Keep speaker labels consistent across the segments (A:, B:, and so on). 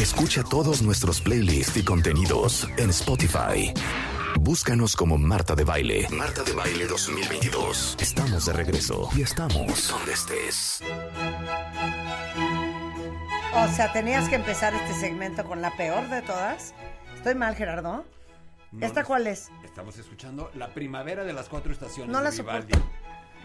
A: Escucha todos nuestros playlists y contenidos en Spotify. Búscanos como Marta de Baile. Marta de Baile 2022. Estamos de regreso y estamos donde estés.
B: O sea, tenías que empezar este segmento con la peor de todas. ¿Estoy mal, Gerardo?
C: No,
B: ¿Esta
C: es-
B: cuál es?
C: Estamos escuchando La Primavera de las Cuatro Estaciones
B: No
C: de
B: la
C: Vivaldi.
B: soporto.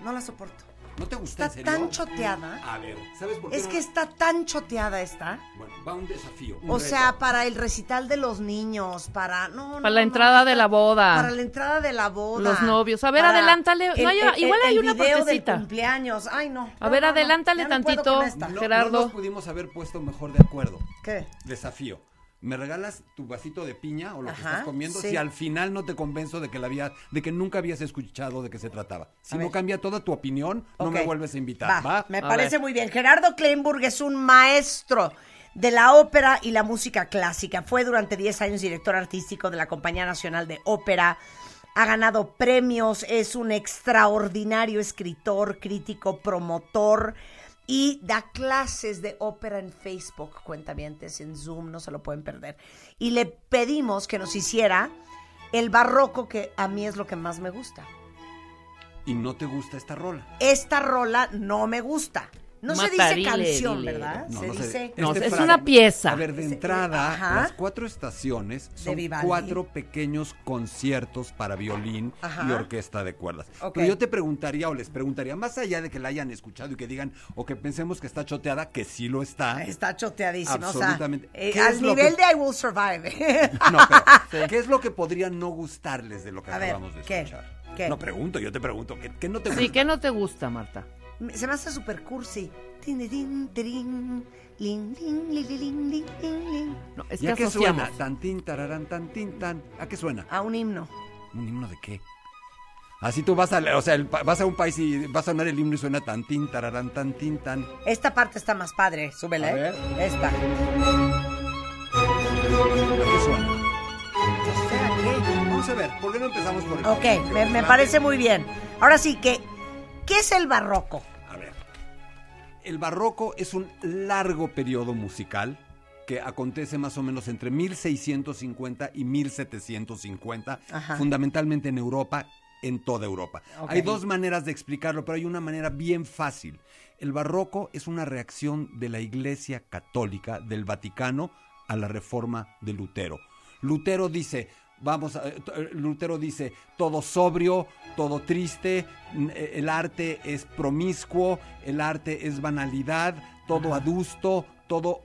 B: No la soporto.
C: ¿No te gusta
B: Está
C: en serio?
B: tan choteada.
C: A ver, ¿sabes por qué?
B: Es
C: no?
B: que está tan choteada esta.
C: Bueno, va un desafío. un
B: O
C: reto.
B: sea, para el recital de los niños, para... No, no,
D: Para la
B: no,
D: entrada de la boda.
B: Para la entrada de la boda.
D: Los novios. A ver, adelántale. No hay- igual hay una
B: video
D: partecita.
B: del cumpleaños. Ay, no.
D: A
B: No,
D: ver,
B: no, no.
D: adelántale
B: Ya no puedo
D: tantito.
B: con esta.
C: No,
D: Gerardo.
C: no nos pudimos haber puesto mejor de acuerdo.
B: ¿Qué?
C: Desafío. ¿Me regalas tu vasito de piña o lo que estás comiendo?
B: sí.
C: Si al final no te convenzo de que la había, de que nunca habías escuchado de qué se trataba. Si
B: A
C: no
B: ver.
C: cambia toda tu opinión, no me vuelves a invitar. ¿Va?
B: Me
D: A
B: parece
D: ver.
B: muy bien. Gerardo Kleinburg es un maestro de la ópera y la música clásica. Fue durante 10 años director artístico de la Compañía Nacional de Ópera. Ha ganado premios, es un extraordinario escritor, crítico, promotor y da clases de ópera en Facebook, cuentavientes, en Zoom, no se lo pueden perder. Y le pedimos que nos hiciera el barroco que a mí es lo que más me gusta.
C: Y no te gusta esta rola.
B: Esta rola no me gusta. No se dice canción,
D: dile.
B: ¿verdad?
C: No,
B: se
C: no
B: dice...
D: No,
C: Este
D: es una pieza.
C: A ver, de entrada,
B: ajá.
C: las cuatro estaciones son cuatro pequeños conciertos para violín
B: Ajá.
C: y orquesta de cuerdas.
B: Ok.
C: Pero yo te preguntaría o les preguntaría, más allá de que la hayan escuchado y que digan, o que pensemos que está choteada, que sí lo está.
B: Está choteadísimo.
C: Absolutamente.
B: O sea, eh,
C: ¿Qué
B: al
C: es lo
B: nivel
C: que-
B: de I Will Survive.
C: No, pero, ¿qué es lo que podría no gustarles de lo que
B: A ver,
C: acabamos de escuchar?
B: ¿Qué?
C: No pregunto, yo te pregunto, ¿qué, qué no te
D: Sí,
C: gusta?
D: ¿qué no te gusta, Marta?
B: Se me hace super cursi. Tin, din, din, tirin, lin, lin, li, li, lin, lin, lin, lin.
D: No, es
C: ¿Y
D: que
C: a qué
D: asociamos.
C: suena? Tantín, tararán, tantín, tan. ¿A qué suena?
B: A un himno.
C: ¿Un himno de qué? Así tú vas a, o sea, vas a un país y vas a sonar el himno y suena tantín, tararán, tantín, tan.
B: Esta parte está más padre. Súbele.
C: A
B: ¿eh?
C: ver.
B: Esta.
C: ¿A qué suena? Vamos a ver, ¿por qué no empezamos por el
B: Ok, me, me parece muy bien. Ahora sí que, ¿qué es el barroco?
C: A ver. El barroco es un largo periodo musical que acontece más o menos entre 1650 y 1750,
B: Ajá.
C: fundamentalmente en Europa, en toda Europa. Hay dos maneras de explicarlo, pero hay una manera bien fácil. El barroco es una reacción de la Iglesia Católica del Vaticano a la reforma de Lutero. Lutero dice, vamos, a- eh, t- Lutero dice, todo sobrio, todo triste, eh, el arte es promiscuo, el arte es banalidad, todo adusto, todo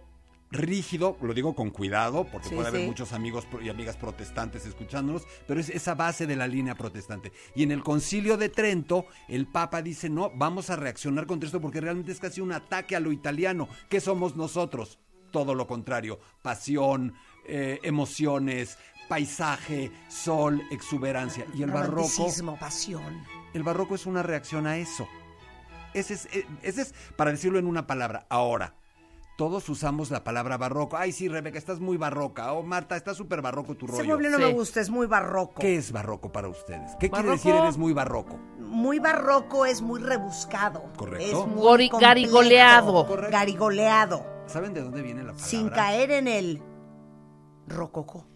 C: rígido, lo digo con cuidado, porque
B: Sí,
C: puede haber
B: sí.
C: muchos amigos y amigas protestantes escuchándonos, pero es esa base de la línea protestante. Y en el concilio de Trento, el Papa dice, no, vamos a reaccionar contra esto porque realmente es casi un ataque a lo italiano. ¿Qué somos nosotros? Todo lo contrario, pasión, eh, emociones, paisaje, sol, exuberancia. Y el barroco...
B: Pasión.
C: El barroco es una reacción a eso. Ese es, eh, ese es, para decirlo en una palabra, ahora. Todos usamos la palabra barroco. Ay, sí, Rebeca, estás muy barroca. O Marta, está súper barroco tu
B: Ese
C: rollo.
B: mueble no
D: Sí.
B: me gusta, es muy barroco.
C: ¿Qué es barroco para ustedes? ¿Qué quiere decir eres muy barroco?
B: Muy barroco es muy rebuscado.
C: Correcto.
B: Es muy
D: Gori- garigoleado.
C: Correcto.
B: Garigoleado.
C: ¿Saben de dónde viene la palabra?
B: Sin caer en el rococó.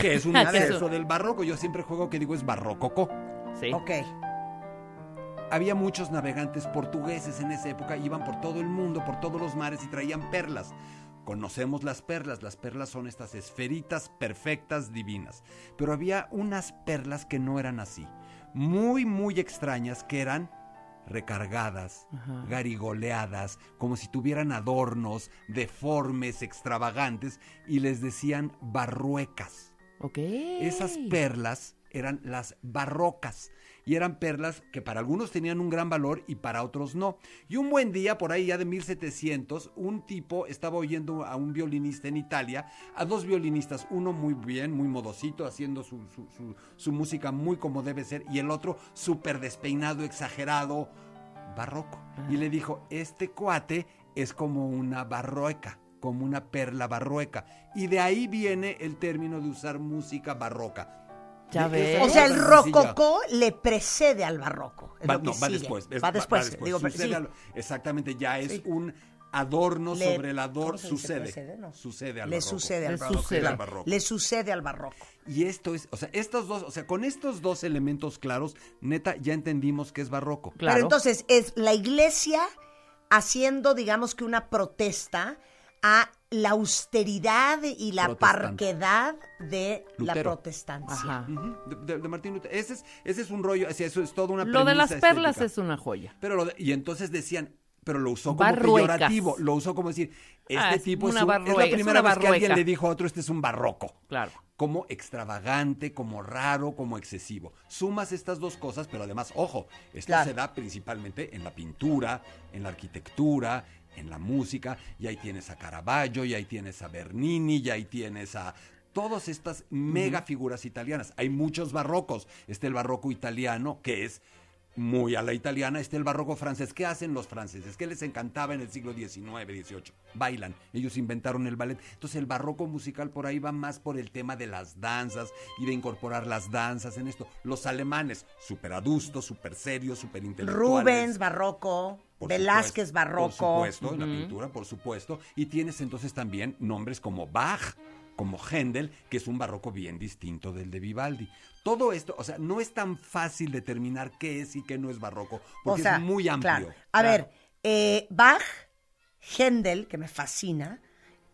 C: Que es un
D: A ver.
C: exceso del barroco. Yo siempre juego que digo es barrococó.
D: Sí.
B: Ok.
C: Había muchos navegantes portugueses en esa época, iban por todo el mundo, por todos los mares y traían perlas. Conocemos las perlas, las perlas son estas esferitas perfectas, divinas. Pero había unas perlas que no eran así, muy, muy extrañas, que eran recargadas,
D: Ajá.
C: garigoleadas, como si tuvieran adornos, deformes, extravagantes, y les decían barruecas.
D: Ok.
C: Esas perlas eran las barrocas y eran perlas que para algunos tenían un gran valor y para otros no. Y un buen día, por ahí ya de 1700, un tipo estaba oyendo a un violinista en Italia, a dos violinistas, uno muy bien, muy modosito, haciendo su, su- su- su música muy como debe ser, y el otro súper despeinado, exagerado, barroco. Y le dijo, este cuate es como una barroca como una perla barroca. Y de ahí viene el término de usar música barroca.
D: Ya ves.
B: O sea, el rococó le precede al barroco.
C: Va, no, va después. es-
B: Va después. Digo, pero
C: Sucede
B: sí.
C: al- exactamente, ya es
B: Sí.
C: un adorno
B: Le-
C: sobre el adorno. Sucede.
B: ¿Precede? No.
C: Sucede al
B: Le
C: barroco.
B: sucede al
D: Le
B: barroco.
D: sucede.
C: al barroco.
B: Le sucede al barroco.
C: Y esto es, o sea, estos dos, o sea, con estos dos elementos claros, neta, ya entendimos que es barroco.
D: Claro.
B: Pero entonces es la iglesia haciendo, digamos que una protesta a la austeridad y la parquedad de la protestancia.
D: Ajá.
C: De, de- de Martín Lutero. Ese es, ese es un rollo, eso es toda una
D: Lo de las perlas
C: estética.
D: es una joya.
C: Pero lo de- y entonces decían, pero lo usó como
D: Barruecas.
C: peyorativo, lo usó como decir, este
D: Ah, es
C: tipo es,
D: una
C: un- es
D: barrueca,
C: la
D: es
C: primera
D: una
C: vez que alguien le dijo a otro, este es un barroco.
D: Claro.
C: Como extravagante, como raro, como excesivo. Sumas estas dos cosas, pero además, ojo, esto
B: Claro.
C: se da principalmente en la pintura, en la arquitectura, en la música, y ahí tienes a Caravaggio, y ahí tienes a Bernini, y ahí tienes a todas estas mega figuras italianas. Hay muchos barrocos. Está el barroco italiano, que es muy a la italiana, está el barroco francés. ¿Qué hacen los franceses? ¿Qué les encantaba en el siglo XIX, XVIII? Bailan. Ellos inventaron el ballet. Entonces el barroco musical por ahí va más por el tema de las danzas y de incorporar las danzas en esto. Los alemanes, súper adustos, súper serios, súper intelectuales.
B: Rubens, barroco.
C: Por
B: Velázquez,
C: supuesto,
B: barroco.
C: Por supuesto, en la pintura, por supuesto. Y tienes entonces también nombres como Bach, como Händel, que es un barroco bien distinto del de Vivaldi. Todo esto, o sea, no es tan fácil determinar qué es y qué no es barroco, porque
B: o sea,
C: es muy amplio.
B: claro. A
C: Claro.
B: ver, eh, Bach, Händel, que me fascina,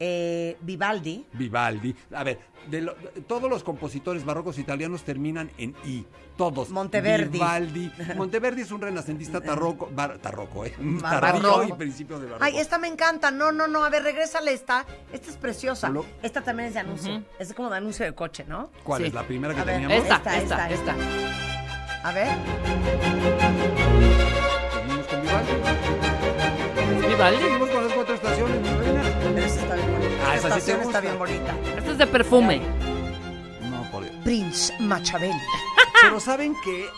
B: eh, Vivaldi.
C: Vivaldi. A ver, de lo- de- todos los compositores barrocos italianos terminan en I. Todos.
B: Monteverdi.
C: Vivaldi. Monteverdi es un renacentista tarroco, bar- tarroco, ¿eh? Tardío
B: barroco.
C: y principio de barroco.
B: Ay, esta me encanta. No, no, no. A ver, regrésale esta. Esta es preciosa.
C: Lo-
B: Esta también es de anuncio. Es como de anuncio de coche, ¿no?
C: ¿Cuál
D: Sí.
C: es la primera que
B: A ver,
C: teníamos?
D: Esta,
B: Esta,
D: esta,
B: esta,
D: esta.
B: A ver.
C: Seguimos con Vivaldi.
D: Vivaldi.
C: Esa sí te
B: estación está bien bonita.
D: Este es de perfume.
C: No, por
B: Prince Machiavelli.
C: Pero saben que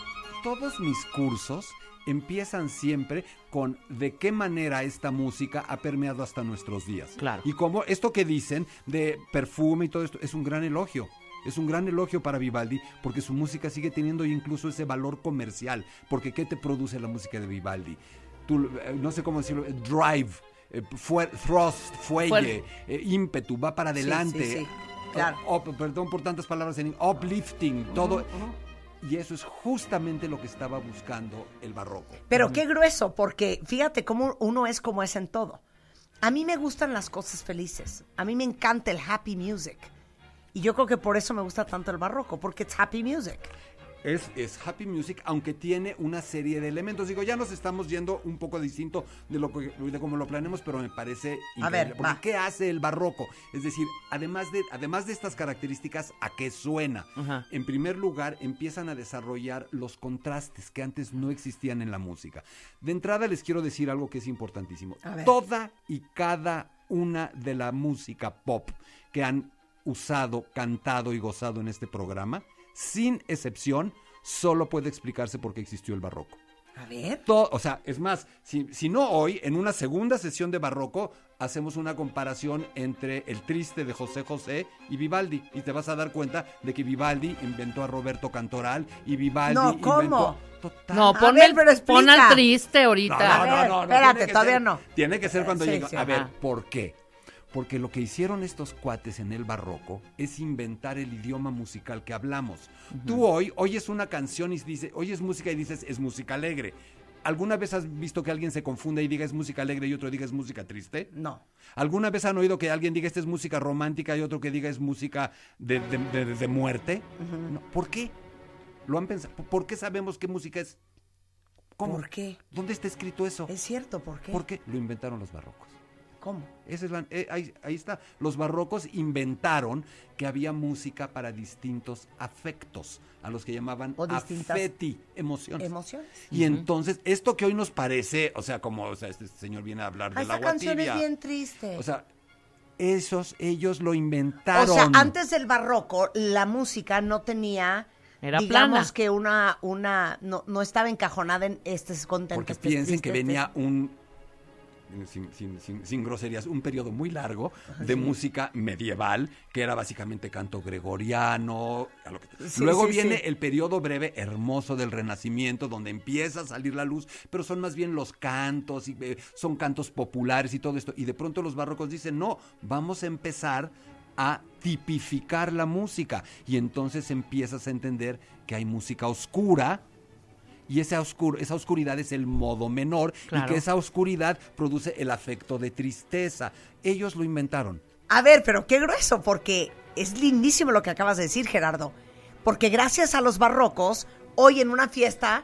C: todos mis cursos empiezan siempre con de qué manera esta música ha permeado hasta nuestros días.
D: Claro.
C: Y como esto que dicen de perfume y todo esto es un gran elogio. Es un gran elogio para Vivaldi porque su música sigue teniendo incluso ese valor comercial. Porque ¿qué te produce la música de Vivaldi? Tú, eh, no sé cómo decirlo, drive, eh, fue- thrust, fuelle, eh, ímpetu, va para adelante.
B: sí, sí, claro.
C: Up- perdón por tantas palabras en uplifting, todo. Y eso es justamente lo que estaba buscando el barroco.
B: Pero qué grueso, porque fíjate cómo uno es como es en todo. A mí me gustan las cosas felices. A mí me encanta el happy music. Y yo creo que por eso me gusta tanto el barroco, porque es happy music.
C: Es, es happy music, aunque tiene una serie de elementos. Digo, ya nos estamos yendo un poco distinto de lo que, de cómo lo planeamos, pero me parece increíble.
B: ver,
C: Porque. ¿qué hace el barroco? Es decir, además de, además de estas características, ¿a qué suena? En primer lugar, empiezan a desarrollar los contrastes que antes no existían en la música. De entrada les quiero decir algo que es importantísimo.
B: A.
C: Toda y cada una de la música pop que han usado, cantado y gozado en este programa, sin excepción, solo puede explicarse por qué existió el barroco.
B: A ver.
C: To- o sea, es más, si, si no hoy, en una segunda sesión de barroco, hacemos una comparación entre el triste de José José y Vivaldi. Y te vas a dar cuenta de que Vivaldi inventó a Roberto Cantoral y Vivaldi
B: No, ¿cómo?
C: inventó... Total.
D: No,
B: A
D: pon,
B: ver,
D: el-
B: pero
D: pon al triste ahorita.
B: A ver, espérate,
C: tiene que
B: todavía
C: ser-
B: no.
C: Tiene que ser cuando
B: Sí, sí,
C: a ver,
D: ajá.
C: ¿por qué? Porque lo que hicieron estos cuates en el barroco es inventar el idioma musical que hablamos. Tú hoy oyes una canción y dices, oyes música y dices, es música alegre. ¿Alguna vez has visto que alguien se confunde y diga es música alegre y otro diga es música triste?
B: No.
C: ¿Alguna vez han oído que alguien diga esta es música romántica y otro que diga es música de, de- de- de muerte? No. ¿Por qué? ¿Lo han pensado? ¿Por qué sabemos qué música es? ¿Cómo?
B: ¿Por qué?
C: ¿Dónde está escrito eso?
B: Es cierto, ¿por qué?
C: ¿Por qué? Lo inventaron los barrocos.
B: ¿Cómo?
C: Esa es la- eh, ahí, ahí está. Los barrocos inventaron que había música para distintos afectos, a los que llamaban
B: O distintas
C: affetti, emociones.
B: Emociones.
C: y entonces, esto que hoy nos parece, o sea, como o sea, este señor viene a hablar
B: Ah,
C: del
B: esta
C: agua
B: canción
C: tibia.
B: es bien triste.
C: O sea, esos, ellos lo
B: O
C: inventaron.
B: sea, antes del barroco, la música no tenía,
D: Era
B: digamos
D: plana.
B: que una, una, no, no estaba encajonada en este es contento,
C: Porque
B: este es
C: piensen
B: triste,
C: que
B: este-
C: venía un sin, sin- sin- sin groserías, un periodo muy largo de música medieval, que era básicamente canto gregoriano. a lo que-
B: Sí,
C: Luego
B: sí,
C: viene el periodo breve, hermoso del Renacimiento, donde empieza a salir la luz, pero son más bien los cantos, y, eh, son cantos populares y todo esto. Y de pronto los barrocos dicen, no, vamos a empezar a tipificar la música. Y entonces empiezas a entender que hay música oscura. Y esa, oscur- esa oscuridad es el modo menor y que esa oscuridad produce el afecto de tristeza. Ellos lo inventaron.
B: A ver, pero qué grueso, porque es lindísimo lo que acabas de decir, Gerardo. Porque gracias a los barrocos, hoy en una fiesta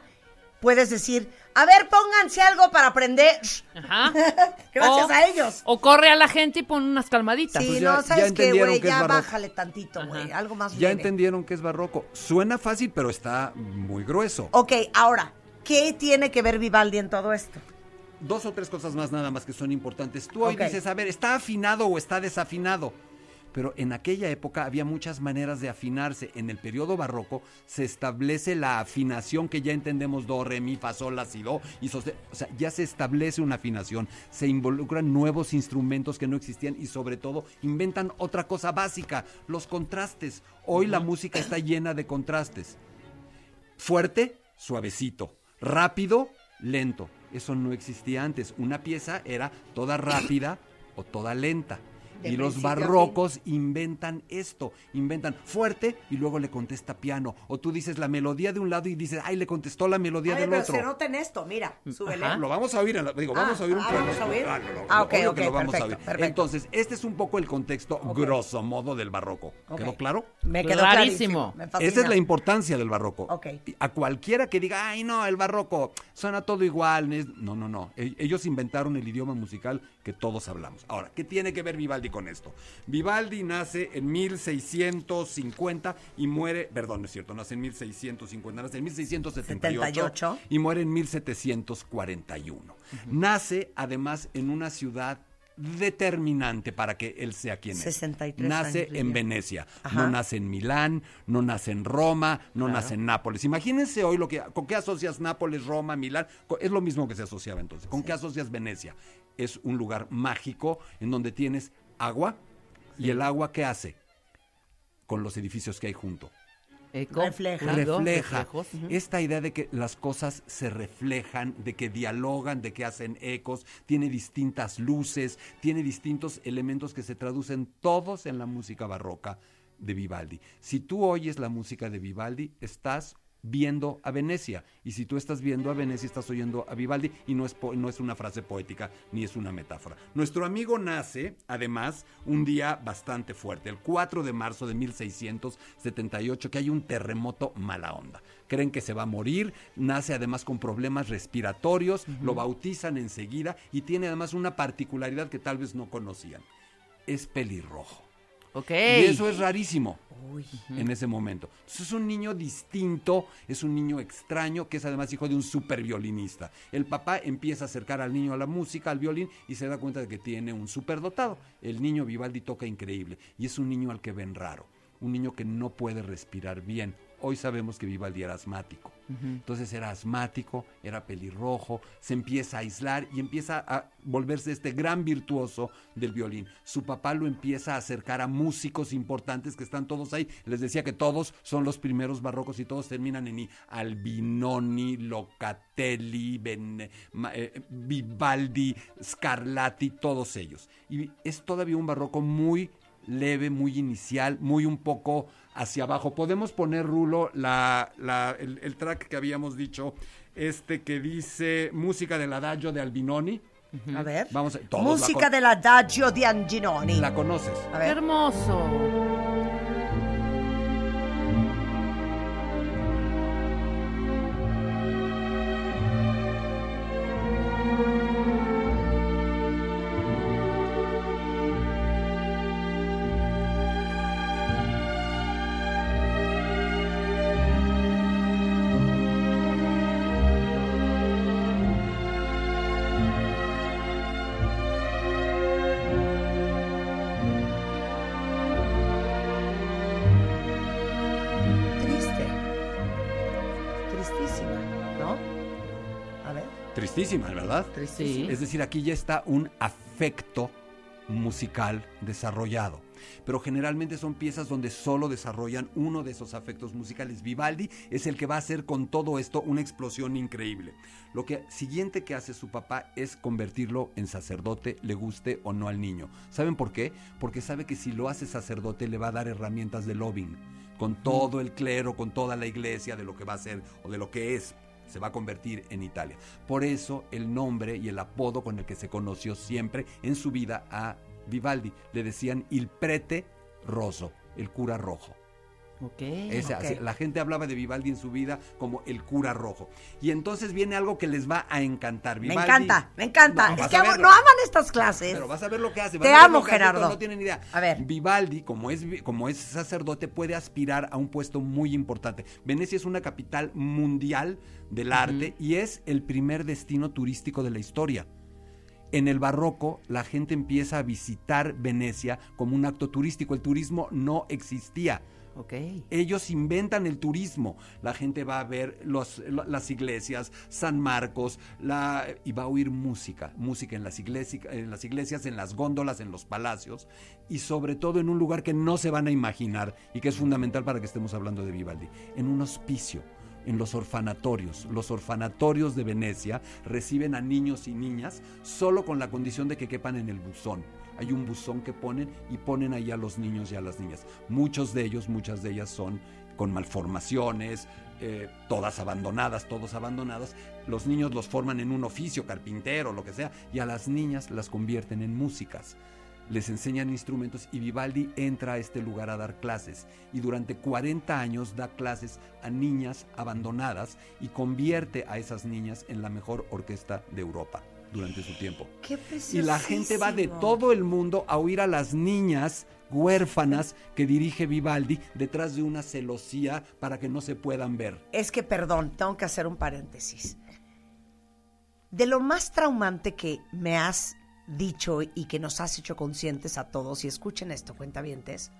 B: puedes decir, a ver, pónganse algo para aprender.
D: Ajá.
B: Gracias
D: O-
B: a ellos.
D: O corre a la gente y pon unas calmaditas.
B: Sí,
C: pues ya-
B: no,
C: ya
B: ¿sabes qué, güey?
C: que
B: Ya bájale tantito, güey. Algo más
C: Ya
B: leve.
C: entendieron que es barroco. Suena fácil, pero está muy grueso.
B: Ok, ahora, ¿qué tiene que ver Vivaldi en todo esto?
C: Dos o tres cosas más nada más que son importantes. Tú hoy dices, a ver, ¿está afinado o está desafinado? Pero en aquella época había muchas maneras de afinarse. En el periodo barroco se establece la afinación que ya entendemos do, re, mi, fa, sol, la, si, do y. O sea, ya se establece una afinación. Se involucran nuevos instrumentos que no existían y sobre todo inventan otra cosa básica, los contrastes. Hoy la música está llena de contrastes. Fuerte, suavecito. Rápido, lento. Eso no existía antes. Una pieza era toda rápida o toda lenta. Y los barrocos inventan esto, inventan fuerte y luego le contesta piano. O tú dices la melodía de un lado y dices, ay, le contestó la melodía
B: A ver,
C: del
B: pero
C: otro.
B: se nota en esto, mira, súbele.
D: Ajá.
C: Lo vamos a oír, en la- digo, vamos
B: Ah,
C: a oír un
B: ah,
C: poco.
B: ¿vamos a oír?
C: Ah,
B: Ah, ok,
C: obvio
B: ok,
C: que lo vamos a
B: perfecto,
C: oír.
B: perfecto.
C: Entonces, este es un poco el contexto grosso modo del barroco. ¿Quedó claro?
B: Me quedó
D: Clarísimo.
B: clarísimo. Me.
C: Esa es la importancia del barroco.
B: Ok.
C: A cualquiera que diga, ay, no, el barroco suena todo igual. es-". No, no, no. E- Ellos inventaron el idioma musical que todos hablamos. Ahora, ¿qué tiene que ver Vivaldi con esto? Vivaldi nace en 1650 y muere, perdón, no es cierto, nace en 1650, nace en 1678
B: 78.
C: y muere en 1741. Nace además en una ciudad determinante para que él sea quien es.
B: 63
C: Nace
B: años
C: en. Venecia,
B: Ajá.
C: no nace en Milán, no nace en Roma, no nace en Nápoles. Imagínense hoy lo que con qué asocias Nápoles, Roma, Milán, es lo mismo que se asociaba entonces. ¿Con qué asocias Venecia? Es un lugar mágico en donde tienes agua y el agua ¿qué hace? Con los edificios que hay junto
D: Eco,
B: Refleja.
C: refleja esta idea de que las cosas se reflejan, de que dialogan, de que hacen ecos, tiene distintas luces, tiene distintos elementos que se traducen todos en la música barroca de Vivaldi. Si tú oyes la música de Vivaldi, estás viendo a Venecia. Y si tú estás viendo a Venecia, estás oyendo a Vivaldi y no es, no es una frase poética ni es una metáfora. Nuestro amigo nace, además, un día bastante fuerte, el 4 de marzo de 1678, que hay un terremoto mala onda. Creen que se va a morir, nace además con problemas respiratorios, lo bautizan enseguida y tiene además una particularidad que tal vez no conocían. Es pelirrojo. Y eso es rarísimo
B: Uy.
C: en ese momento. Entonces es un niño distinto, es un niño extraño, que es además hijo de un super violinista. El papá empieza a acercar al niño a la música, al violín, y se da cuenta de que tiene un superdotado. El niño Vivaldi toca increíble, y es un niño al que ven raro, un niño que no puede respirar bien. Hoy sabemos que Vivaldi era asmático. Entonces era asmático, era pelirrojo, se empieza a aislar y empieza a volverse este gran virtuoso del violín. Su papá lo empieza a acercar a músicos importantes que están todos ahí. Les decía que todos son los primeros barrocos y todos terminan en I. Albinoni, Locatelli, Ben- eh, Vivaldi, Scarlatti, todos ellos. Y es todavía un barroco muy leve, muy inicial, muy un poco hacia abajo. Podemos poner, Rulo, la, la- el, el track que habíamos dicho, este que dice música del adagio de Albinoni.
B: A ver.
C: Vamos a-
B: Música
C: con-
B: del adagio di Anginoni.
C: La conoces.
B: A
D: Qué
B: ver.
D: hermoso.
C: ¿Verdad?
D: Sí.
C: Es decir, aquí ya está un afecto musical desarrollado. Pero generalmente son piezas donde solo desarrollan uno de esos afectos musicales. Vivaldi es el que va a hacer con todo esto una explosión increíble. Lo que siguiente que hace su papá es convertirlo en sacerdote, le guste o no al niño. ¿Saben por qué? Porque sabe que si lo hace sacerdote le va a dar herramientas de lobbying con todo el clero, con toda la iglesia de lo que va a ser o de lo que es se va a convertir en Italia. Por eso el nombre y el apodo con el que se conoció siempre en su vida a Vivaldi. Le decían il prete rosso, el cura rojo.
D: Ok.
C: Ese-
B: Ok.
C: así- la gente hablaba de Vivaldi en su vida como el cura rojo. Y entonces viene algo que les va a encantar.
B: Me
C: Vivaldi-
B: encanta, me encanta.
C: No,
B: es que amo- no aman estas clases.
C: Pero vas a ver lo que hace.
B: Te amo,
C: hace,
B: Gerardo.
C: No tienen idea.
B: A ver.
C: Vivaldi, como es, como es sacerdote, puede aspirar a un puesto muy importante. Venecia es una capital mundial del arte y es el primer destino turístico de la historia. En el barroco, la gente empieza a visitar Venecia como un acto turístico. El turismo no existía. Ellos inventan el turismo. La gente va a ver los- las iglesias, San Marcos, la, y va a oír música. Música en las, iglesi- en las iglesias, en las góndolas, en los palacios. Y sobre todo en un lugar que no se van a imaginar y que es fundamental para que estemos hablando de Vivaldi. En un hospicio. En los orfanatorios. Los orfanatorios de Venecia reciben a niños y niñas solo con la condición de que quepan en el buzón. Hay un buzón que ponen y ponen ahí a los niños y a las niñas. Muchos de ellos, muchas de ellas son con malformaciones, eh, todas abandonadas, todos abandonados. Los niños los forman en un oficio, carpintero, lo que sea, y a las niñas las convierten en músicas. Les enseñan instrumentos y Vivaldi entra a este lugar a dar clases y durante 40 años da clases a niñas abandonadas y convierte a esas niñas en la mejor orquesta de Europa durante su tiempo.
B: Qué
C: Y la gente va de todo el mundo a oír a las niñas huérfanas que dirige Vivaldi detrás de una celosía para que no se puedan ver.
B: Es que, perdón, tengo que hacer un paréntesis. De lo más traumante que me has dicho y que nos has hecho conscientes a todos, y escuchen esto, cuentavientes,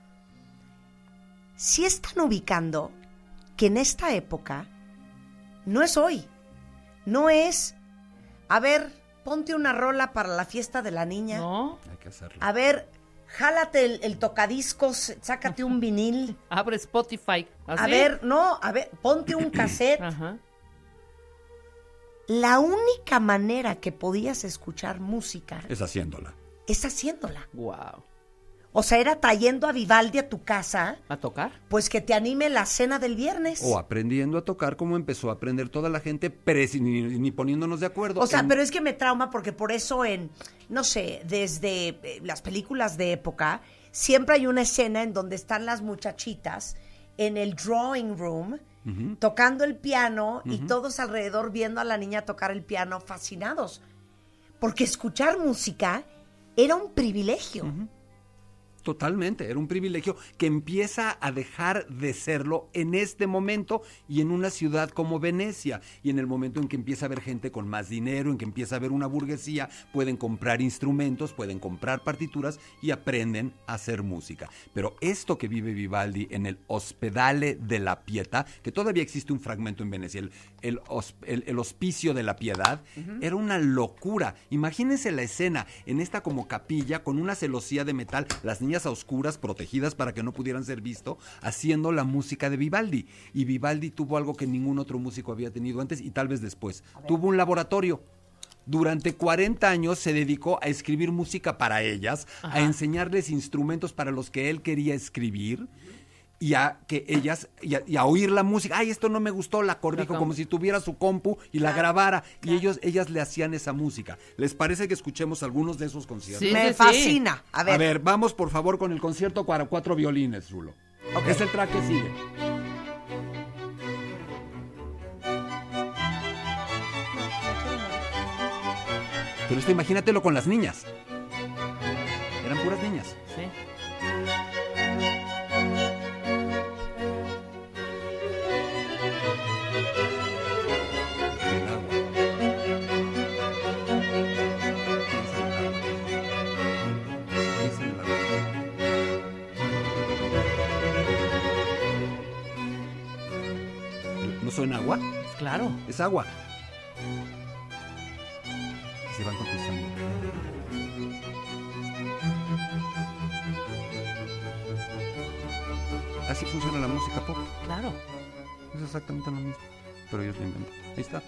B: si están ubicando que en esta época no es hoy, no es, a ver, ponte una rola para la fiesta de la niña.
D: ¿No?
C: Hay que hacerlo.
B: A ver, jálate el, el tocadiscos, sácate un vinil.
D: Abre Spotify. ¿Así?
B: A ver, no, a ver, ponte un cassette.
D: Ajá.
B: La única manera que podías escuchar música
C: Es haciéndola.
B: es haciéndola.
D: Wow.
B: O sea, era trayendo a Vivaldi a tu casa,
D: ¿A tocar?
B: pues que te anime la cena del viernes.
C: O aprendiendo a tocar como empezó a aprender toda la gente, presi- ni, ni poniéndonos de acuerdo.
B: O sea,
C: en-
B: pero es que me trauma porque por eso en, no sé, desde eh, las películas de época, siempre hay una escena en donde están las muchachitas en el drawing room tocando el piano y todos alrededor viendo a la niña tocar el piano fascinados. Porque escuchar música era un privilegio.
C: Totalmente, era un privilegio que empieza a dejar de serlo en este momento y en una ciudad como Venecia. Y en el momento en que empieza a haber gente con más dinero, en que empieza a haber una burguesía, pueden comprar instrumentos, pueden comprar partituras y aprenden a hacer música. Pero esto que vive Vivaldi en el Hospedale de la Pietà, que todavía existe un fragmento en Venecia, el, el el Hospicio de la Piedad, era una locura. Imagínense la escena en esta como capilla con una celosía de metal, las niñas a oscuras protegidas para que no pudieran ser visto, haciendo la música de Vivaldi. Y Vivaldi tuvo algo que ningún otro músico había tenido antes y tal vez después. Tuvo un laboratorio. Durante 40 años se dedicó a escribir música para ellas, a enseñarles instrumentos para los que él quería escribir y a que ellas y a, y a oír la música. Ay, esto no me gustó, la corrijo como si tuviera su compu y la grabara y ellos ellas le hacían esa música. ¿Les parece que escuchemos algunos de esos conciertos?
D: Sí,
B: me
D: sí, sí.
B: fascina. A ver,
C: A ver, vamos por favor con el concierto para cuatro violines, Rulo. Es el track que sigue. Pero esto imagínatelo con las niñas. Eran puras niñas. incluso agua. Claro. Es agua.
D: Se
C: van conquistando. Así funciona la música pop.
D: Claro.
C: Es exactamente lo mismo. Pero ellos lo inventan. Ahí está.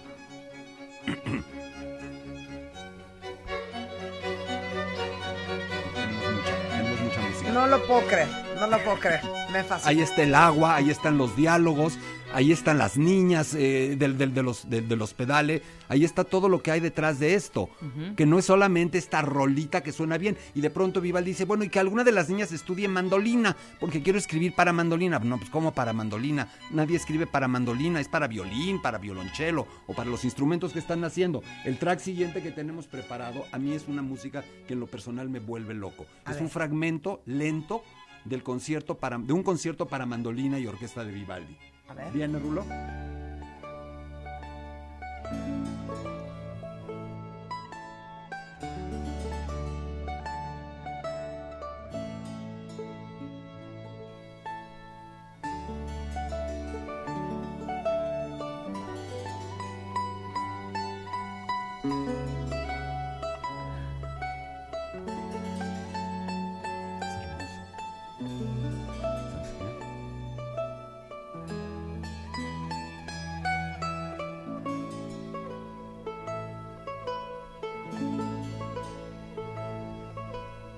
B: No lo puedo creer, no lo puedo creer. Me fascina.
C: Ahí está el agua, ahí están los diálogos, ahí están las niñas eh, del, del- de los, del- del hospedale, ahí está todo lo que hay detrás de esto. Que no es solamente esta rolita que suena bien. Y de pronto Vivaldi dice, bueno, y que alguna de las niñas estudie mandolina, porque quiero escribir para mandolina. No, pues ¿cómo para mandolina? Nadie escribe para mandolina, es para violín, para violonchelo o para los instrumentos que están haciendo. El track siguiente que tenemos preparado, a mí es una música que en lo personal me vuelve loco.
B: A
C: es
B: ver.
C: un fragmento lento del concierto para, de un concierto para mandolina y orquesta de Vivaldi.
B: A ver.
C: ¿Viene, Rulo?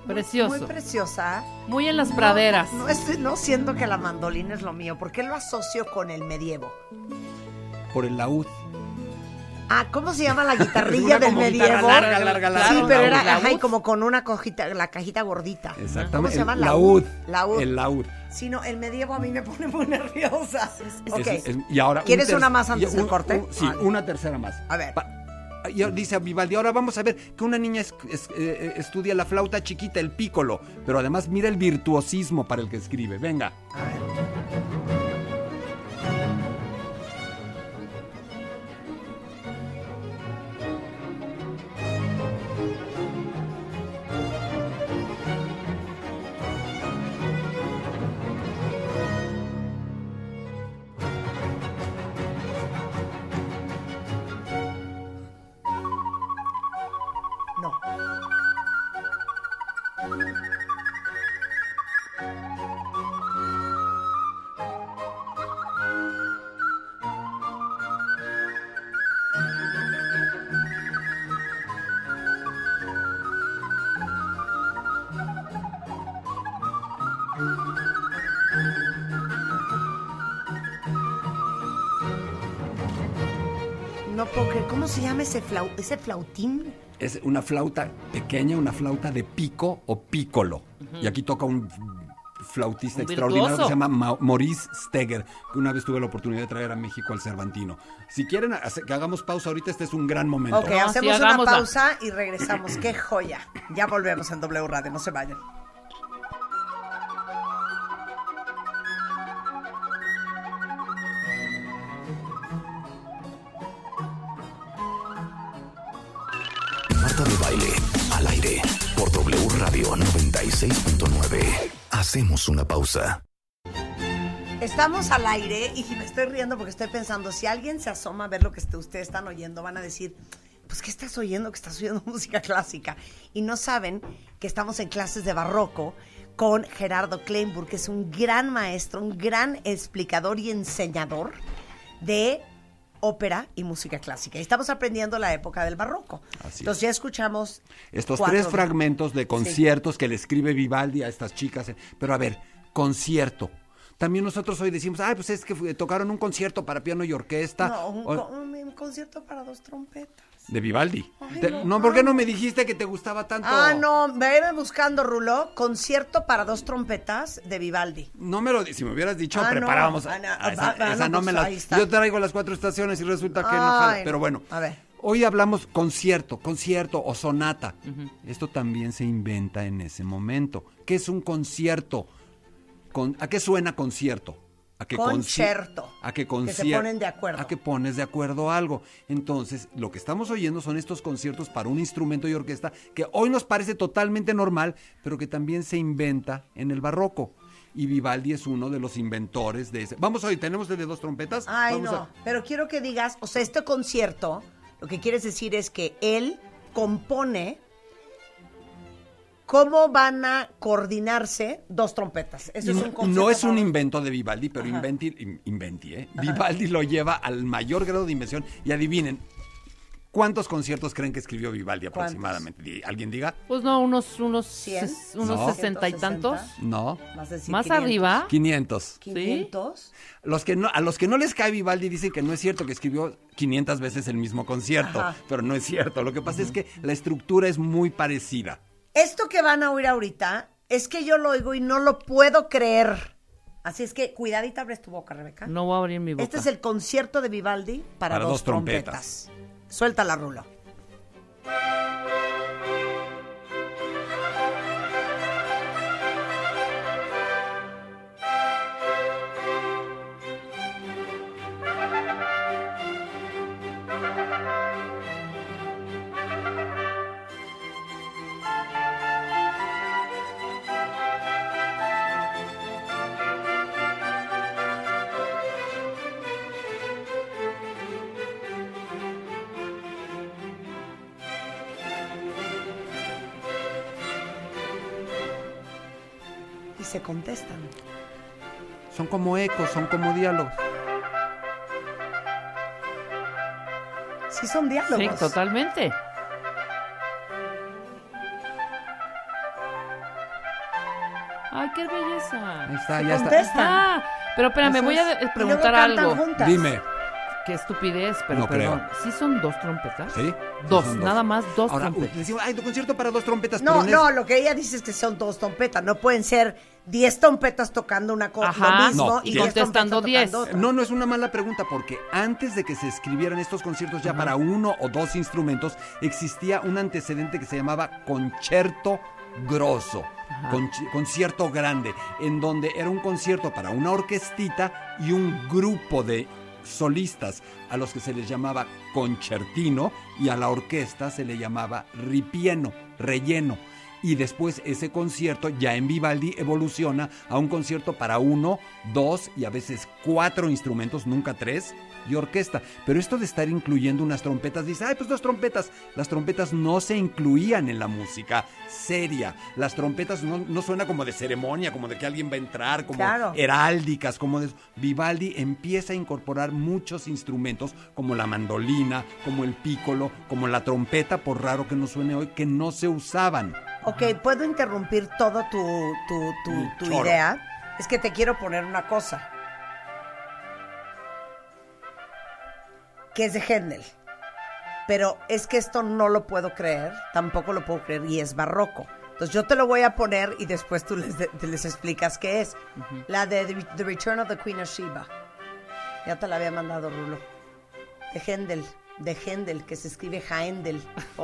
D: Precioso.
B: Muy preciosa.
D: Muy en las praderas.
B: No, es- no siento que la mandolina es lo mío. ¿Por qué lo asocio con el medievo?
C: Por el laúd.
B: Ah, ¿cómo se llama la guitarrilla
C: Una
B: del medievo?
C: larga, larga, larga.
B: Sí, pero era ajá, y como con una cojita, la cajita gordita.
C: Exactamente.
B: ¿Cómo se llama?
C: El laúd.
B: Laúd.
C: El laúd.
B: Sí, no, el medievo a mí me pone muy nerviosa. Ok.
C: Es- es- y ahora,
B: ¿Quieres una más antes del
C: un-
B: corte?
C: un- sí,
B: Vale.
C: una tercera más.
B: A ver.
C: Pa- y dice a Vivaldi, ahora vamos a ver que una niña es- eh, estudia la flauta chiquita, el pícolo, pero además mira el virtuosismo para el que escribe. Venga.
B: ¿Cómo se llama ese, flau ese flautín?
C: Es una flauta pequeña, una flauta de pico o pícolo. Y aquí toca un flautista
D: Un
C: extraordinario que se llama Ma- Maurice Steger, que una vez tuve la oportunidad de traer a México al Cervantino. Si quieren hace- que hagamos pausa ahorita, este es un gran momento.
B: Ok,
D: No,
B: hacemos
D: sí,
B: una pausa y regresamos. ¡Qué joya! Ya volvemos en W Radio, no se vayan.
A: Hacemos una pausa.
B: Estamos al aire y me estoy riendo porque estoy pensando, si alguien se asoma a ver lo que ustedes están oyendo, van a decir, pues ¿qué estás oyendo? Que estás oyendo música clásica. Y no saben que estamos en clases de barroco con Gerardo Kleinburg, que es un gran maestro, un gran explicador y enseñador de ópera y música clásica. Y estamos aprendiendo la época del barroco.
C: Así
B: Entonces ya escuchamos
C: Estos
B: cuatro-
C: tres fragmentos de conciertos que le escribe Vivaldi a estas chicas. Pero a ver, concierto. También nosotros hoy decimos, ay, pues es que tocaron un concierto para piano y orquesta.
B: No, un,
C: O-
B: un- un concierto para dos trompetas.
C: De Vivaldi.
B: Ay, no,
C: no, ¿por qué no me dijiste que te gustaba tanto?
B: Ah, no, veme buscando, Rulo. Concierto para dos trompetas de Vivaldi.
C: No me lo si me hubieras dicho,
B: Ah,
C: preparábamos.
B: Ah, no.
C: Ah, esa,
B: Ah, ah,
C: esa
B: no,
C: me
B: pues,
C: la.
B: está.
C: Yo traigo las cuatro estaciones y resulta que no jala.
B: Ay,
C: Pero
B: no.
C: bueno.
B: A ver.
C: Hoy hablamos concierto, concierto o sonata. Esto también se inventa en ese momento. ¿Qué es un concierto? Con- ¿A qué suena concierto? A que conci-
B: Concerto.
C: A que
B: Que se ponen de acuerdo.
C: A que pones de acuerdo algo. Entonces, lo que estamos oyendo son estos conciertos para un instrumento y orquesta que hoy nos parece totalmente normal, pero que también se inventa en el barroco. Y Vivaldi es uno de los inventores de ese. Vamos hoy, tenemos el de dos trompetas.
B: Ay,
C: Vamos
B: no.
C: a-
B: Pero quiero que digas, o sea, este concierto, lo que quieres decir es que él compone ¿cómo van a coordinarse dos trompetas? Eso es un
C: no,
B: concepto
C: no es un invento de Vivaldi, pero inventi, in- inventi, ¿eh? Vivaldi lo lleva al mayor grado de invención. Y adivinen, ¿cuántos conciertos creen que escribió Vivaldi aproximadamente? ¿Alguien diga?
D: Pues no, unos, unos,
B: ¿Cien?
D: ses- unos
C: No.
D: sesenta y tantos.
C: No.
B: Más, decir
D: Más
B: 500.
D: arriba.
C: 500.
B: 500.
C: Los que no, a los que no les cae Vivaldi dicen que no es cierto que escribió 500 veces el mismo concierto,
B: Ajá.
C: pero no es cierto. Lo que pasa es que la estructura es muy parecida.
B: Esto que van a oír ahorita es que yo lo oigo y no lo puedo creer. Así es que cuidadita abres tu boca, Rebeca.
D: No voy a abrir mi boca.
B: Este es el concierto de Vivaldi para,
C: Para
B: dos,
C: dos
B: trompetas.
C: trompetas.
B: Suelta la rulo. Se contestan.
C: Son como ecos, son como diálogos.
B: Sí son diálogos.
D: Sí, totalmente. Ay, qué belleza.
C: Ahí está,
B: Se
C: ya está.
B: contestan.
D: Ah, pero espérame,
B: Eso
D: voy a
B: Y
D: preguntar
B: luego cantan
D: algo.
B: juntas.
C: Dime.
D: Qué estupidez, pero
C: No
D: perdón.
C: creo.
D: ¿Sí son dos trompetas?
C: ¿Sí?
D: Dos, nada más dos
C: Ahora,
D: trompetas.
C: decimos, ay, tu concierto para dos trompetas.
B: No,
C: pero
B: no,
C: es-
B: lo que ella dice es que son dos trompetas. No pueden ser diez trompetas tocando una cosa,
D: Ajá.
B: lo mismo
C: No,
B: y diez
D: contestando diez.
C: No, no es una mala pregunta porque antes de que se escribieran estos conciertos ya para uno o dos instrumentos existía un antecedente que se llamaba concierto grosso, conci- concierto grande, en donde era un concierto para una orquestita y un grupo de solistas a los que se les llamaba concertino y a la orquesta se le llamaba ripieno, relleno. Y después ese concierto ya en Vivaldi evoluciona a un concierto para uno, dos y a veces cuatro instrumentos, nunca tres, y orquesta. Pero esto de estar incluyendo unas trompetas, dice, ay, pues dos trompetas. Las trompetas no se incluían en la música seria. Las trompetas no, no suena como de ceremonia, como de que alguien va a entrar, como
B: Claro.
C: heráldicas, como de... Vivaldi empieza a incorporar muchos instrumentos, como la mandolina, como el pícolo, como la trompeta, por raro que no suene hoy, que no se usaban.
B: Ok, ¿puedo interrumpir todo tu, tu, tu,
C: choro.
B: idea? Es que te quiero poner una cosa. Que es de Händel. Pero es que esto no lo puedo creer, tampoco lo puedo creer y es barroco. Entonces yo te lo voy a poner y después tú les, de- les explicas qué es. La de The Return of the Queen of Sheba. Ya te la había mandado Rulo. De Händel, de Händel, que se escribe Haendel.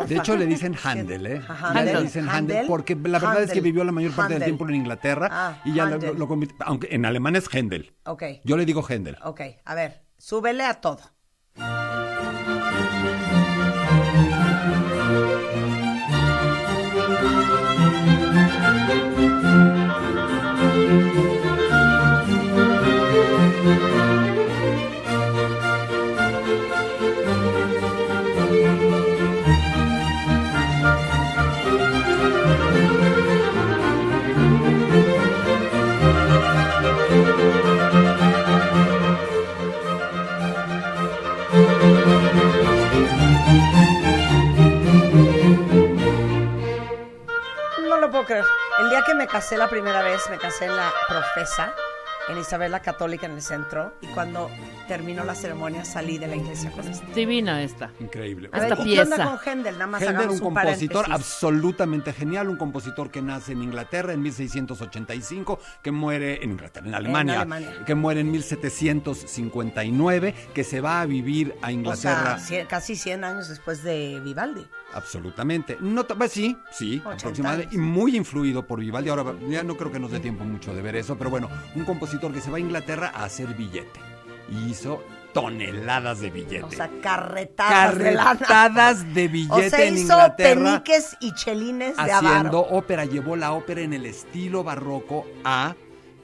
C: De hecho, le dicen Handel, ¿eh?
B: Ajá,
C: Le
D: Handel.
C: dicen Handel,
B: Handel.
C: porque la verdad es que
B: Handel.
C: vivió la mayor parte del
B: Handel.
C: tiempo en Inglaterra
B: Ah,
C: y ya lo,
B: Handel.
C: lo aunque en alemán es Händel.
B: Ok.
C: Yo le digo Händel.
B: Ok, a ver, súbele a todo. Casé la primera vez, me casé en la profesa, en Isabel la Católica, en el centro, y cuando terminó la ceremonia salí de la iglesia con esto.
D: Divina esta.
C: Increíble.
B: A ver,
D: Esta
B: ¿y qué onda
D: pieza.
B: con Händel? Nada más
C: Händel,
B: hagamos
C: un
B: un
C: compositor
B: paréntesis.
C: absolutamente genial, un compositor que nace en Inglaterra en 1685, que muere en Inglaterra, en Alemania,
B: Alemania.
C: que muere en 1759, que se va a vivir a
B: O
C: Inglaterra.
B: sea, cien- casi 100 años después de Vivaldi.
C: Absolutamente. No, pues sí, sí,
B: 80
C: aproximadamente. Y muy influido por Vivaldi. Ahora ya no creo que nos dé tiempo mucho de ver eso, pero bueno, un compositor que se va a Inglaterra a hacer billete. Y hizo toneladas de billete.
B: O sea, carretadas de.
C: Carretadas de
B: O
C: billete
B: sea,
C: en
B: hizo
C: Inglaterra.
B: peniques y chelines de
C: haciendo
B: avaro.
C: ópera, llevó la ópera en el estilo barroco a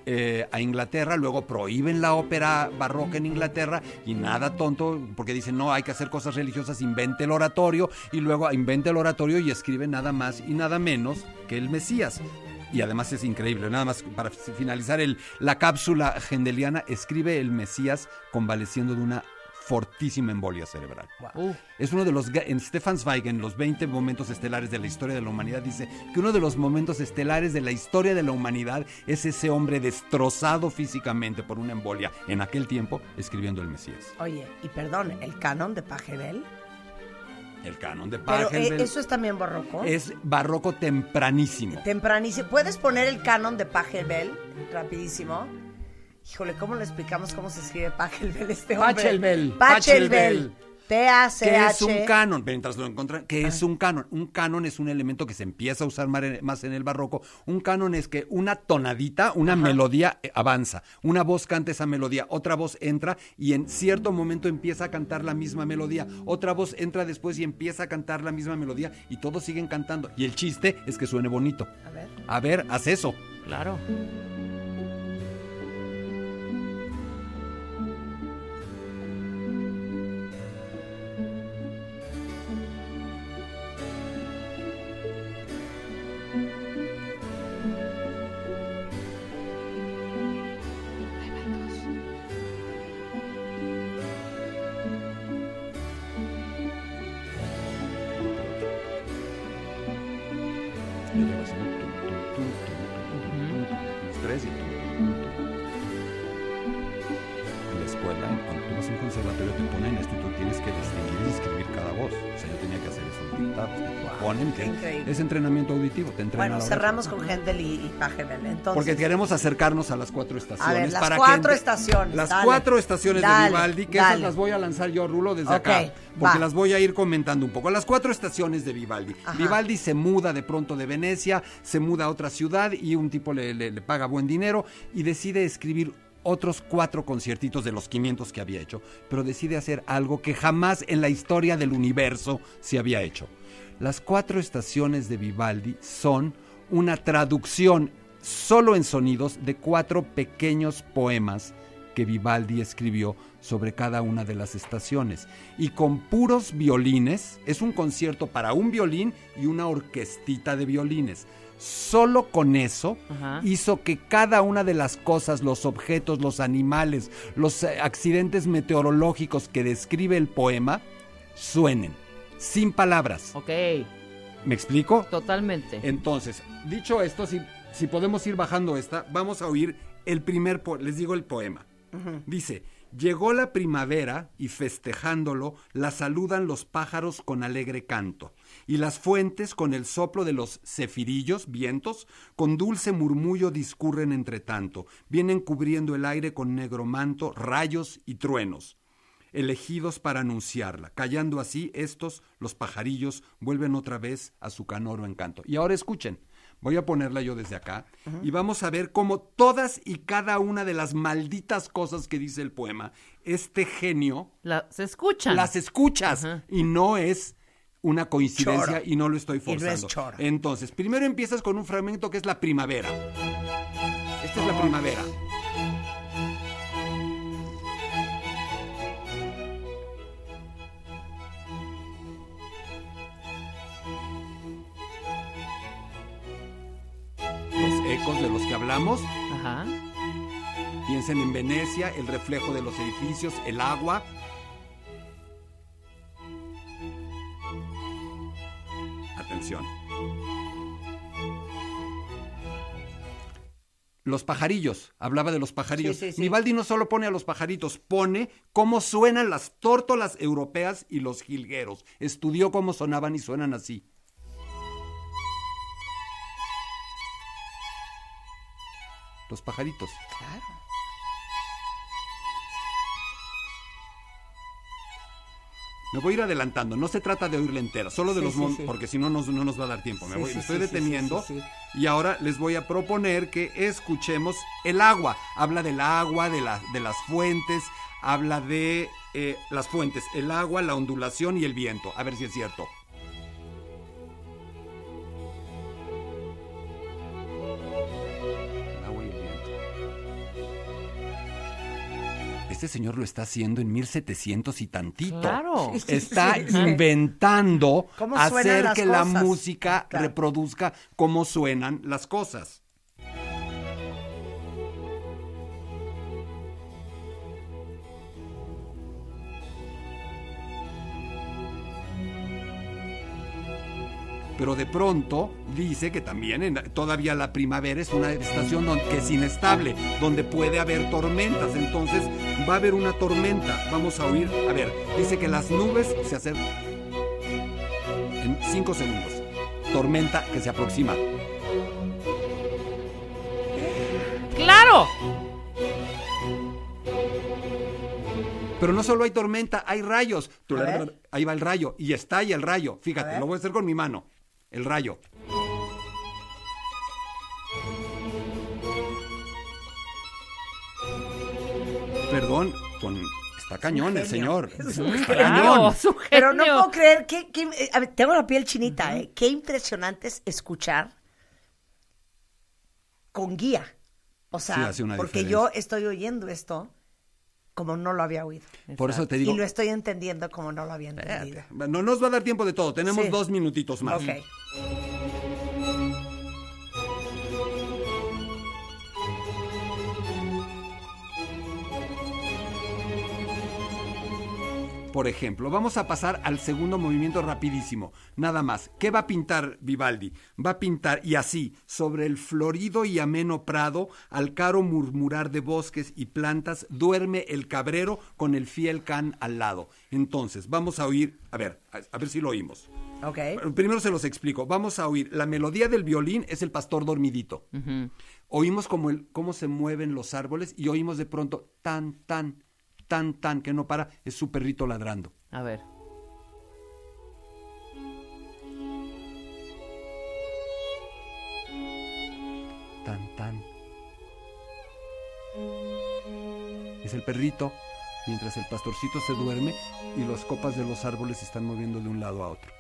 C: eh, a Inglaterra, luego prohíben la ópera barroca en Inglaterra y nada tonto, porque dicen, no, hay que hacer cosas religiosas, invente el oratorio y luego inventa el oratorio y escribe nada más y nada menos que el Mesías. Y además es increíble, nada más para finalizar el, la cápsula gendeliana, escribe el Mesías convaleciendo de una fortísima embolia cerebral.
D: Uf.
C: Es uno de los, en Stefan Zweig, en los 20 momentos estelares de la historia de la humanidad, dice que uno de los momentos estelares de la historia de la humanidad es ese hombre destrozado físicamente por una embolia, en aquel tiempo escribiendo el Mesías.
B: Oye, y perdón, el canon de Pachelbel.
C: El canon de
B: Pero eh,
C: Pachelbel
B: eso es también barroco.
C: es barroco tempranísimo.
B: Tempranísimo. ¿Puedes poner el canon de Pachelbel? Rapidísimo. Híjole, ¿cómo le explicamos cómo se escribe Pachelbel este hombre?
D: Pachelbel.
B: Pachelbel. P-A-C-H.
C: ¿Qué es un canon? Mientras lo encuentran, ¿qué es un canon? Un canon es un elemento que se empieza a usar más en el barroco. Un canon es que una tonadita, una melodía eh, avanza. Una voz canta esa melodía, otra voz entra y en cierto momento empieza a cantar la misma melodía. Otra voz entra después y empieza a cantar la misma melodía y todos siguen cantando. Y el chiste es que suene bonito.
B: A ver.
C: A ver, haz eso.
D: Claro.
C: Es entrenamiento auditivo, te
B: Bueno, cerramos con Händel y, y. Entonces,
C: Porque queremos acercarnos a las cuatro estaciones.
B: A ver, las
C: para
B: cuatro
C: que-
B: estaciones,
C: Las
B: dale.
C: cuatro estaciones
B: Dale,
C: de Vivaldi, que esas las voy a lanzar yo, Rulo, desde acá. Porque
B: va.
C: las voy a ir comentando un poco. Las cuatro estaciones de Vivaldi.
B: Ajá.
C: Vivaldi se muda de pronto de Venecia, se muda a otra ciudad y un tipo le, le- le paga buen dinero y decide escribir otros cuatro conciertitos de los 500 que había hecho, pero decide hacer algo que jamás en la historia del universo se había hecho. Las cuatro estaciones de Vivaldi son una traducción solo en sonidos de cuatro pequeños poemas que Vivaldi escribió sobre cada una de las estaciones. Y con puros violines, es un concierto para un violín y una orquestita de violines. Solo con eso
D: Ajá.
C: hizo que cada una de las cosas, los objetos, los animales, los eh, accidentes meteorológicos que describe el poema suenen, sin palabras.
D: Ok.
C: ¿Me explico?
D: Totalmente.
C: Entonces, dicho esto, si, si podemos ir bajando esta, vamos a oír el primer, po- les digo el poema. Dice, llegó la primavera y festejándolo, la saludan los pájaros con alegre canto, y las fuentes con el soplo de los cefirillos, vientos, con dulce murmullo discurren entre tanto, vienen cubriendo el aire con negro manto, rayos y truenos elegidos para anunciarla. Callando así, estos, los pajarillos, vuelven otra vez a su canoro encanto. Y ahora escuchen, voy a ponerla yo desde acá y vamos a ver cómo todas y cada una de las malditas cosas que dice el poema, este genio
D: La- se escuchan.
C: las escuchas y no es una coincidencia
B: Choro.
C: y no lo estoy
B: Y no es
C: forzando. Entonces, primero empiezas con un fragmento que es la primavera. Esta es la primavera. Ecos de los que hablamos
D: Ajá.
C: Piensen en Venecia, el reflejo de los edificios, el agua. Atención. Los pajarillos, hablaba de los pajarillos.
B: Sí, sí, sí.
C: Vivaldi no solo pone a los pajaritos, pone cómo suenan las tórtolas europeas y los jilgueros. Estudió cómo sonaban y suenan así. Los pajaritos.
B: Claro.
C: Me voy a ir adelantando, no se trata de oírla entera, solo de
B: Sí,
C: los
B: sí,
C: porque si no no nos va a dar tiempo. Me, voy- me estoy deteniendo y ahora les voy a proponer que escuchemos el agua. Habla del agua, de, la- de las fuentes, habla de eh, las fuentes, el agua, la ondulación y el viento. A ver si es cierto. Este señor lo está haciendo en 1700 y tantito.
D: Claro.
C: Está
B: Sí, sí.
C: inventando
B: ¿Cómo suenan
C: hacer que la música
B: Claro.
C: reproduzca cómo suenan las cosas. Pero de pronto dice que también en- todavía la primavera es una estación que es inestable, donde puede haber tormentas. Entonces va a haber una tormenta. Vamos a oír. A ver, dice que las nubes se acercan en cinco segundos. Tormenta que se aproxima.
D: ¡Claro!
C: Pero no solo hay tormenta, hay rayos. Ahí va el rayo y estalla el rayo. Fíjate, lo voy a hacer con mi mano. El rayo. Perdón, con está cañón el señor.
B: Es un
C: Está cañón.
B: Pero no puedo creer que, que- eh, a ver, tengo la piel chinita, ¿eh? Qué impresionante es escuchar con guía. O sea,
C: Sí, hace una
B: porque
C: diferencia.
B: yo estoy oyendo esto como no lo había oído.
C: Por eso te digo.
B: Y lo estoy entendiendo como no lo había entendido.
C: No nos va a dar tiempo de todo. Tenemos
B: Sí.
C: dos minutitos más.
B: Ok.
C: Por ejemplo, vamos a pasar al segundo movimiento rapidísimo. Nada más. ¿Qué va a pintar Vivaldi? Va a pintar, y así, sobre el florido y ameno prado, al caro murmurar de bosques y plantas, duerme el cabrero con el fiel can al lado. Entonces, vamos a oír, a ver, a, a ver si lo oímos.
B: Ok.
C: Primero se los explico. Vamos a oír. La melodía del violín es el pastor dormidito. Oímos como el, cómo se mueven los árboles y oímos de pronto tan, tan, tan, tan, que no para. Es su perrito ladrando.
D: A ver.
C: Tan, tan. Es el perrito mientras el pastorcito se duerme y las copas de los árboles se están moviendo de un lado a otro.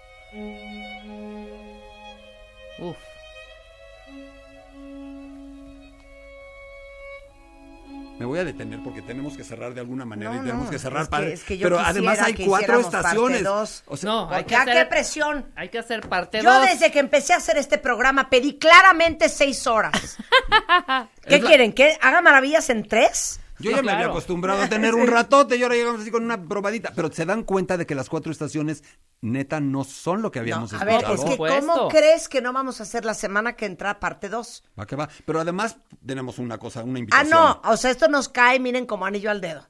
D: Uf.
C: Me voy a detener porque tenemos que cerrar de alguna manera
B: No,
C: y tenemos
B: no,
C: que cerrar
B: es que-
C: padre.
B: es que yo
C: Pero además hay
B: que
C: cuatro estaciones.
B: dos.
C: O sea,
D: No, hay que
B: ¿a qué
D: hacer,
B: presión?
D: hay que hacer parte
B: Yo
D: 2.
B: desde que empecé a hacer este programa pedí claramente seis horas. ¿Qué
C: Es la-
B: quieren? ¿Que haga maravillas en tres?
C: Yo
D: No,
C: ya me había acostumbrado a tener un ratote y ahora llegamos así con una probadita. Pero se dan cuenta de que las cuatro estaciones neta no son lo que
B: No,
C: habíamos
B: a ver, es que. ¿cómo crees que no vamos a hacer la semana que entra parte dos?
C: Va que va. Pero además tenemos una cosa, una
B: Ah,
C: invitación.
B: no, o sea, esto nos cae, miren, como anillo al dedo.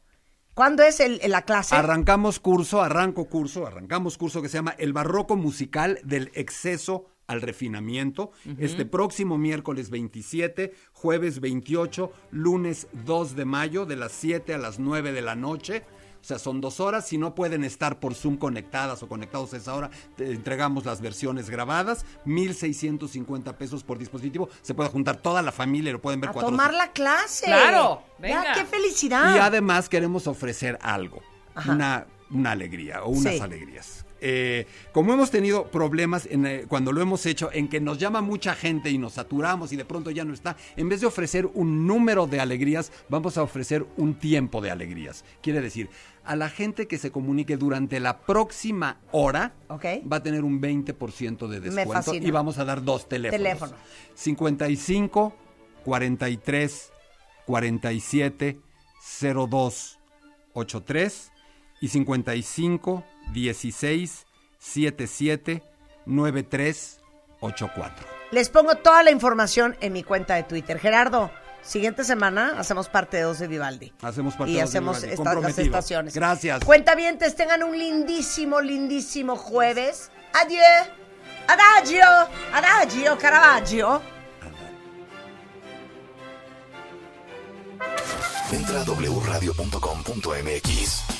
B: ¿Cuándo es el, la clase?
C: Arrancamos curso, arranco curso, arrancamos curso que se llama El Barroco Musical del Exceso al Refinamiento. Este próximo miércoles 27, jueves 28, lunes 2 de mayo, de las 7 a las 9 de la noche. O sea, son dos horas. Si no pueden estar por Zoom conectadas o conectados a esa hora, te entregamos las versiones grabadas. 1,650 pesos por dispositivo. Se puede juntar toda la familia y lo pueden ver
B: a
C: cuatro
B: tomar la clase.
D: Claro,
B: Ya,
D: venga.
B: qué felicidad.
C: y además queremos ofrecer algo,
B: Ajá.
C: una, una alegría o unas
B: Sí.
C: alegrías. Eh, como hemos tenido problemas en, eh, cuando lo hemos hecho, en que nos llama mucha gente y nos saturamos y de pronto ya no está, en vez de ofrecer un número de alegrías, vamos a ofrecer un tiempo de alegrías. Quiere decir, a la gente que se comunique durante la próxima hora, va a tener un 20% de descuento y vamos a dar dos teléfonos.
B: Teléfono.
C: 55 43 47 02 83 y 55 16 77 93 84.
B: Les pongo toda la información en mi cuenta de Twitter. Gerardo, siguiente semana hacemos parte 2 de Vivaldi.
C: Hacemos parte
B: y
C: dos de
B: hacemos
C: Vivaldi.
B: esta- las estaciones.
C: Gracias.
B: Cuentavientes, tengan un lindísimo, lindísimo jueves. Adiós. Adagio. Adagio, Caravaggio.
A: Entra a wradio.com.mx.